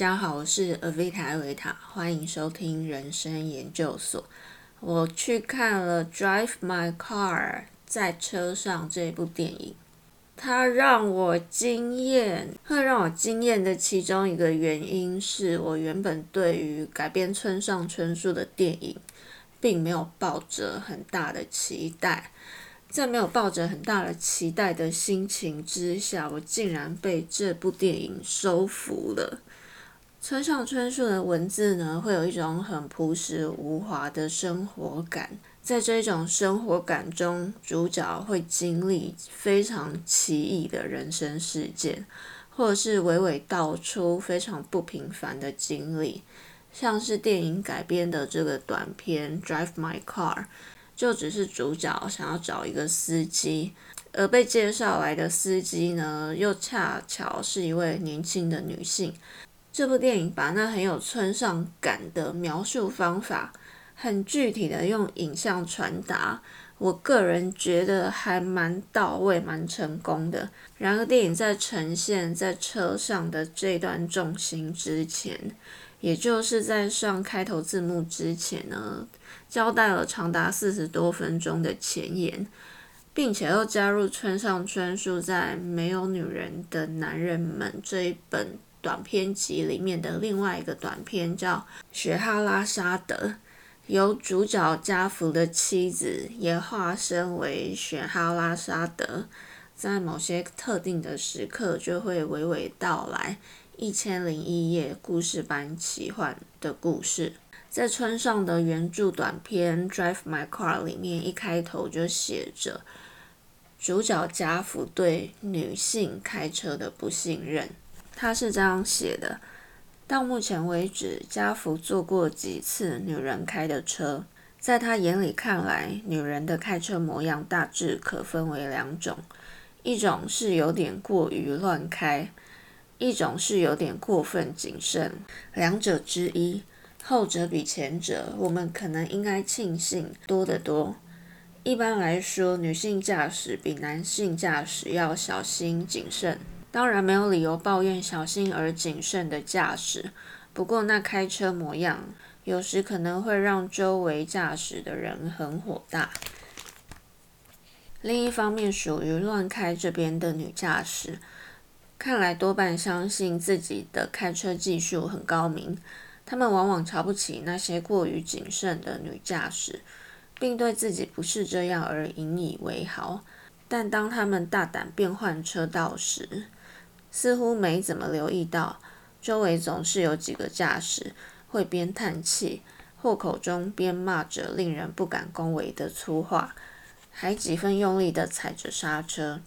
大家好，我是 Avita 艾维塔，欢迎收听人生研究所。我去看了《Drive My Car》在车上这部电影，它让我惊艳。会让我惊艳的其中一个原因是我原本对于改编村上春树的电影，并没有抱着很大的期待。在没有抱着很大的期待的心情之下，我竟然被这部电影收服了。村上春树的文字呢，会有一种很朴实无华的生活感。在这种生活感中，主角会经历非常奇异的人生事件，或者是娓娓道出非常不平凡的经历，像是电影改编的这个短片《Drive My Car》。就只是主角想要找一个司机，而被介绍来的司机呢，又恰巧是一位年轻的女性。这部电影把那很有村上感的描述方法，很具体的用影像传达，我个人觉得还蛮到位、蛮成功的。然而，电影在呈现在车上的这段重心之前，也就是在上开头字幕之前呢，交代了长达四十多分钟的前言，并且又加入村上春树在《没有女人的男人们》这一本短篇集里面的另外一个短片，叫《雪哈拉沙德》，由主角加福的妻子也化身为雪哈拉沙德，在某些特定的时刻就会娓娓道来。一千零一夜故事般奇幻的故事，在村上的原著短片《Drive My Car》里面，一开头就写着主角家福对女性开车的不信任。他是这样写的：到目前为止，家福坐过几次女人开的车，在他眼里看来，女人的开车模样大致可分为两种，一种是有点过于乱开。一种是有点过分谨慎，两者之一，后者比前者，我们可能应该庆幸多得多。一般来说，女性驾驶比男性驾驶要小心谨慎，当然没有理由抱怨小心而谨慎的驾驶。不过那开车模样，有时可能会让周围驾驶的人很火大。另一方面，属于乱开这边的女驾驶。看来多半相信自己的开车技术很高明，他们往往瞧不起那些过于谨慎的女驾驶，并对自己不是这样而引以为豪。但当他们大胆变换车道时，似乎没怎么留意到，周围总是有几个驾驶会边叹气，或口中边骂着令人不敢恭维的粗话，还几分用力的踩着刹车。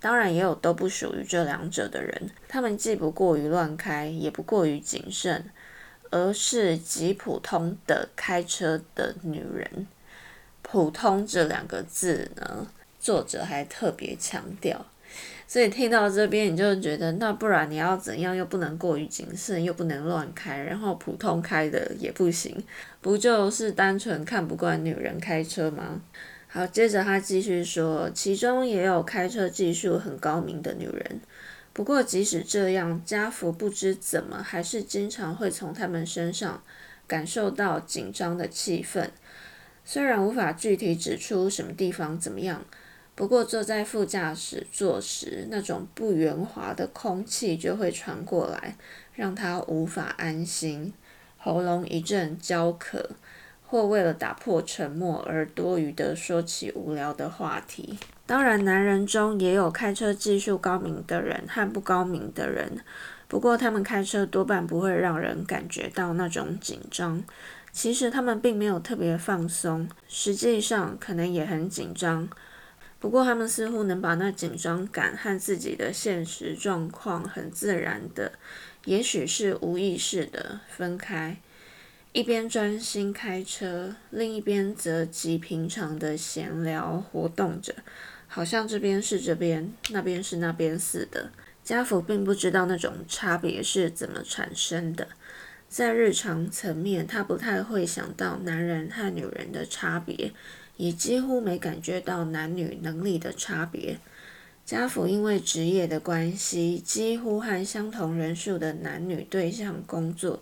当然也有都不属于这两者的人，他们既不过于乱开，也不过于谨慎，而是极普通的开车的女人。普通这两个字呢，作者还特别强调，所以听到这边你就觉得，那不然你要怎样？又不能过于谨慎，又不能乱开，然后普通开的也不行，不就是单纯看不惯女人开车吗？好，接着他继续说，其中也有开车技术很高明的女人。不过，即使这样，家福不知怎么，还是经常会从他们身上感受到紧张的气氛。虽然无法具体指出什么地方怎么样，不过坐在副驾驶座时，那种不圆滑的空气就会传过来，让他无法安心，喉咙一阵焦渴。或为了打破沉默而多余的说起无聊的话题。当然，男人中也有开车技术高明的人和不高明的人，不过他们开车多半不会让人感觉到那种紧张。其实他们并没有特别放松，实际上可能也很紧张。不过他们似乎能把那紧张感和自己的现实状况很自然的，也许是无意识的分开。一边专心开车，另一边则极平常的闲聊活动着，好像这边是这边，那边是那边似的。家福并不知道那种差别是怎么产生的，在日常层面，他不太会想到男人和女人的差别，也几乎没感觉到男女能力的差别。家父因为职业的关系，几乎和相同人数的男女对象工作，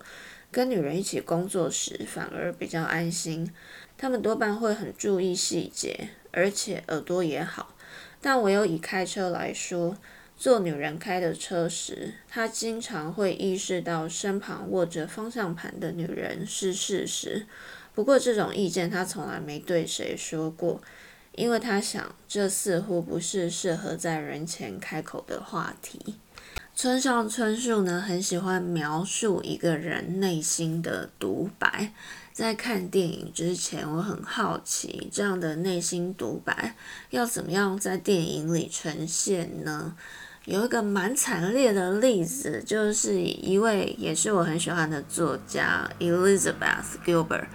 跟女人一起工作时反而比较安心。他们多半会很注意细节，而且耳朵也好。但唯有以开车来说，做女人开的车时，他经常会意识到身旁握着方向盘的女人是事实。不过这种意见他从来没对谁说过。因为他想，这似乎不是适合在人前开口的话题。村上春树呢，很喜欢描述一个人内心的独白。在看电影之前，我很好奇，这样的内心独白要怎么样在电影里呈现呢？有一个蛮惨烈的例子，就是一位也是我很喜欢的作家 Elizabeth Gilbert。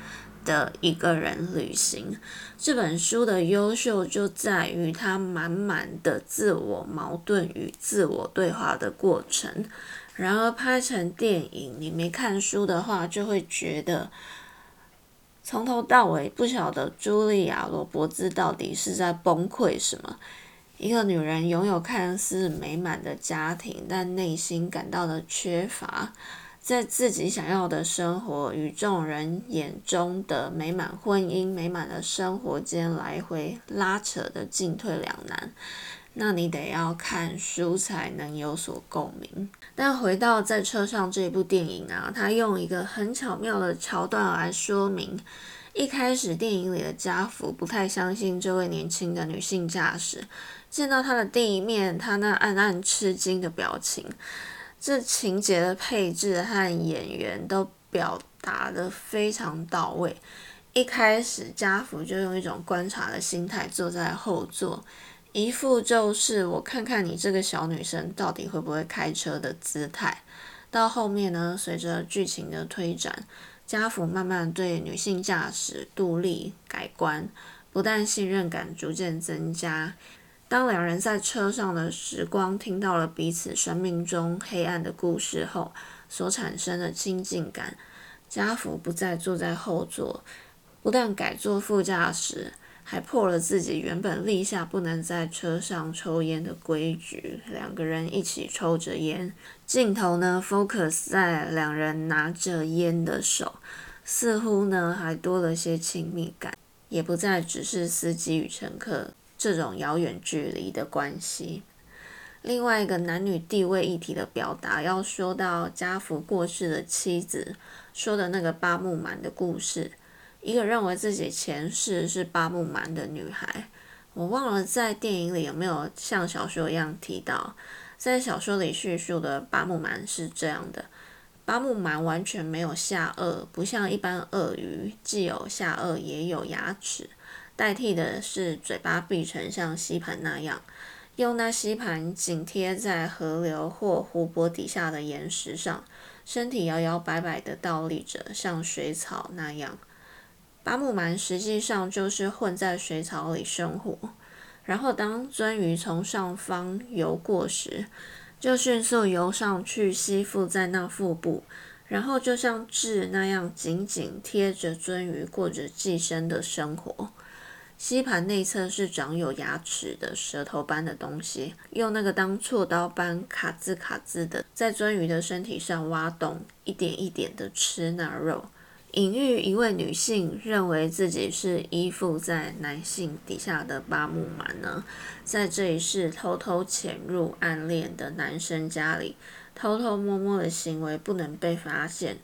的一个人旅行，这本书的优秀就在于它满满的自我矛盾与自我对话的过程。然而拍成电影，你没看书的话，就会觉得从头到尾不晓得茱莉亚·罗伯兹到底是在崩溃什么。一个女人拥有看似美满的家庭，但内心感到的缺乏。在自己想要的生活与众人眼中的美满婚姻、美满的生活间来回拉扯的进退两难，那你得要看书才能有所共鸣。但回到在车上这部电影啊，他用一个很巧妙的桥段来说明：一开始电影里的家福不太相信这位年轻的女性驾驶，见到她的第一面，他那暗暗吃惊的表情。这情节的配置和演员都表达的非常到位。一开始，家福就用一种观察的心态坐在后座，一副就是我看看你这个小女生到底会不会开车的姿态。到后面呢，随着剧情的推展，家福慢慢对女性驾驶杜丽改观，不但信任感逐渐增加。当两人在车上的时光听到了彼此生命中黑暗的故事后，所产生的亲近感，家福不再坐在后座，不但改坐副驾驶，还破了自己原本立下不能在车上抽烟的规矩，两个人一起抽着烟，镜头呢 focus 在两人拿着烟的手，似乎呢还多了些亲密感，也不再只是司机与乘客。这种遥远距离的关系，另外一个男女地位议题的表达，要说到家福过世的妻子说的那个八木满的故事。一个认为自己前世是八木满的女孩，我忘了在电影里有没有像小说一样提到。在小说里叙述的八木满是这样的：八木满完全没有下颚，不像一般鳄鱼，既有下颚也有牙齿。代替的是嘴巴闭成像吸盘那样，用那吸盘紧贴在河流或湖泊底下的岩石上，身体摇摇摆摆的倒立着，像水草那样。巴木蛮实际上就是混在水草里生活，然后当鳟鱼从上方游过时，就迅速游上去吸附在那腹部，然后就像痣那样紧紧贴着鳟鱼，过着寄生的生活。吸盘内侧是长有牙齿的舌头般的东西，用那个当锉刀般卡兹卡兹的在鳟鱼的身体上挖洞，一点一点的吃那肉，隐喻一位女性认为自己是依附在男性底下的巴木蛮呢，在这一世偷偷潜入暗恋的男生家里，偷偷摸摸的行为不能被发现，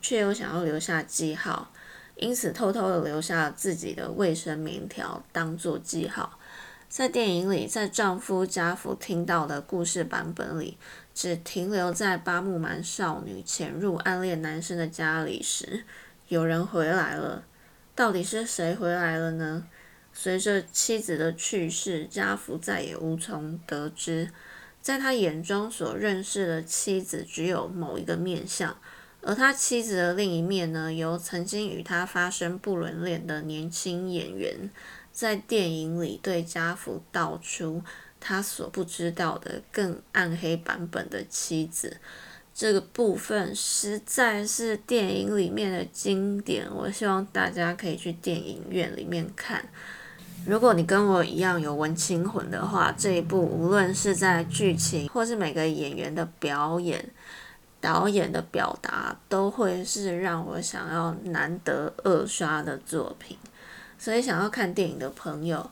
却又想要留下记号。因此，偷偷的留下自己的卫生棉条当做记号。在电影里，在丈夫家福听到的故事版本里，只停留在八木蛮少女潜入暗恋男生的家里时，有人回来了。到底是谁回来了呢？随着妻子的去世，家福再也无从得知。在他眼中所认识的妻子，只有某一个面相。而他妻子的另一面呢，由曾经与他发生不伦恋的年轻演员，在电影里对家福道出他所不知道的更暗黑版本的妻子。这个部分实在是电影里面的经典，我希望大家可以去电影院里面看。如果你跟我一样有文青魂的话，这一部无论是在剧情或是每个演员的表演、导演的表达，都会是让我想要难得二刷的作品。所以想要看电影的朋友，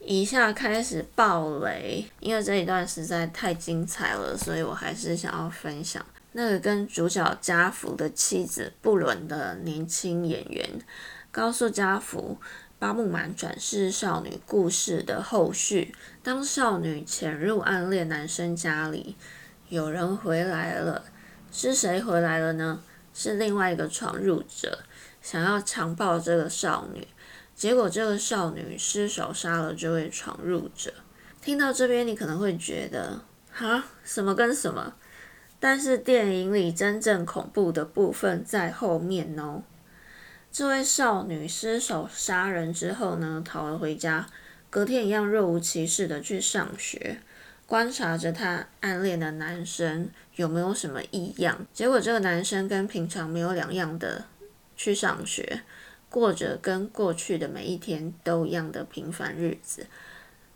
以下开始爆雷，因为这一段实在太精彩了，所以我还是想要分享那个跟主角家福的妻子不伦的年轻演员，告诉家福。巴木满转世少女故事的后续。当少女潜入暗恋男生家里，有人回来了，是谁回来了呢？是另外一个闯入者，想要强暴这个少女，结果这个少女失手杀了这位闯入者。听到这边，你可能会觉得，哈，什么跟什么？但是电影里真正恐怖的部分在后面哦。这位少女失手杀人之后呢，逃了回家。隔天一样若无其事的去上学，观察着她暗恋的男生有没有什么异样。结果这个男生跟平常没有两样的去上学，过着跟过去的每一天都一样的平凡日子。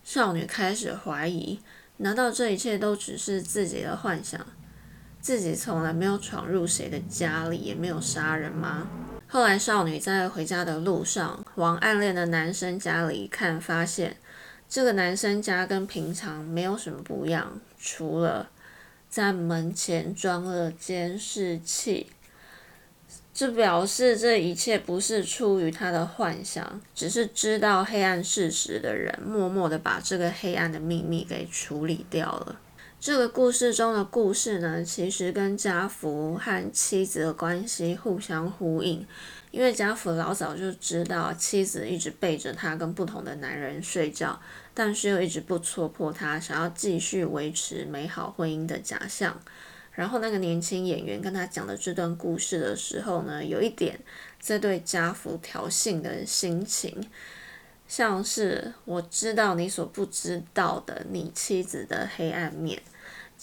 少女开始怀疑，难道这一切都只是自己的幻想？自己从来没有闯入谁的家里，也没有杀人吗？后来，少女在回家的路上往暗恋的男生家里看，发现这个男生家跟平常没有什么不一样，除了在门前装了监视器。这表示这一切不是出于他的幻想，只是知道黑暗事实的人默默的把这个黑暗的秘密给处理掉了。这个故事中的故事呢，其实跟家福和妻子的关系互相呼应，因为家福老早就知道妻子一直背着他跟不同的男人睡觉，但是又一直不戳破他想要继续维持美好婚姻的假象。然后那个年轻演员跟他讲的这段故事的时候呢，有一点在对家福挑衅的心情。像是我知道你所不知道的你妻子的黑暗面。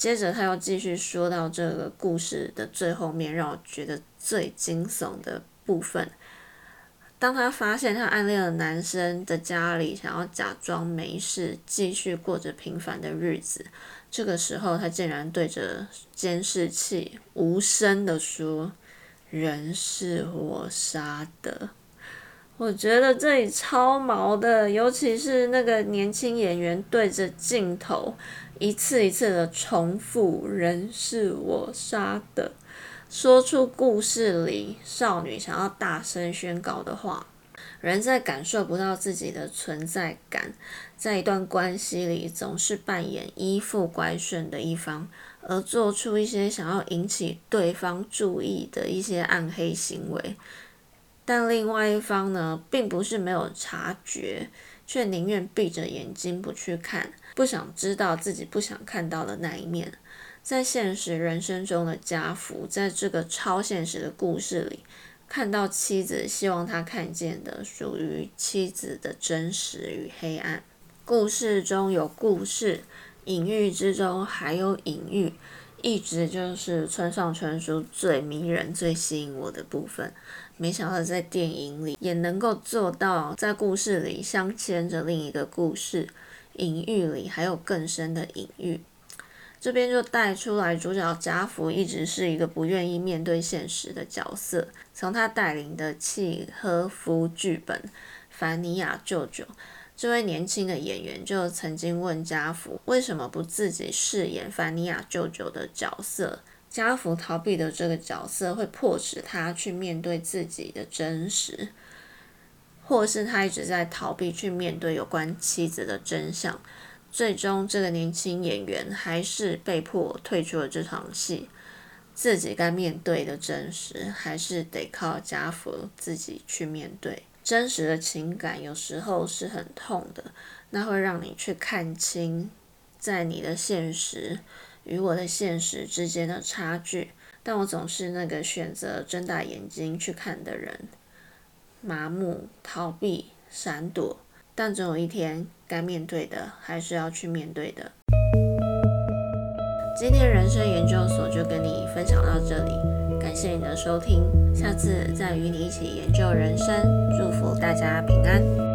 接着他又继续说到这个故事的最后面，让我觉得最惊悚的部分。当他发现他暗恋的男生的家里想要假装没事，继续过着平凡的日子，这个时候他竟然对着监视器无声的说：“人是我杀的。”我觉得这里超毛的，尤其是那个年轻演员对着镜头一次一次的重复“人是我杀的”，说出故事里少女想要大声宣告的话。人在感受不到自己的存在感，在一段关系里总是扮演依附乖顺的一方，而做出一些想要引起对方注意的一些暗黑行为。但另外一方呢，并不是没有察觉，却宁愿闭着眼睛不去看，不想知道自己不想看到的那一面。在现实人生中的家福，在这个超现实的故事里，看到妻子希望他看见的，属于妻子的真实与黑暗。故事中有故事，隐喻之中还有隐喻，一直就是村上春树最迷人、最吸引我的部分。没想到在电影里也能够做到，在故事里镶嵌着另一个故事，隐喻里还有更深的隐喻。这边就带出来，主角贾福一直是一个不愿意面对现实的角色。从他带领的契诃夫剧本《凡尼亚舅舅》，这位年轻的演员就曾经问家福，为什么不自己饰演凡尼亚舅舅的角色？家福逃避的这个角色会迫使他去面对自己的真实，或是他一直在逃避去面对有关妻子的真相。最终，这个年轻演员还是被迫退出了这场戏。自己该面对的真实，还是得靠家福自己去面对。真实的情感有时候是很痛的，那会让你去看清，在你的现实。与我的现实之间的差距，但我总是那个选择睁大眼睛去看的人，麻木、逃避、闪躲，但总有一天该面对的还是要去面对的。今天人生研究所就跟你分享到这里，感谢你的收听，下次再与你一起研究人生，祝福大家平安。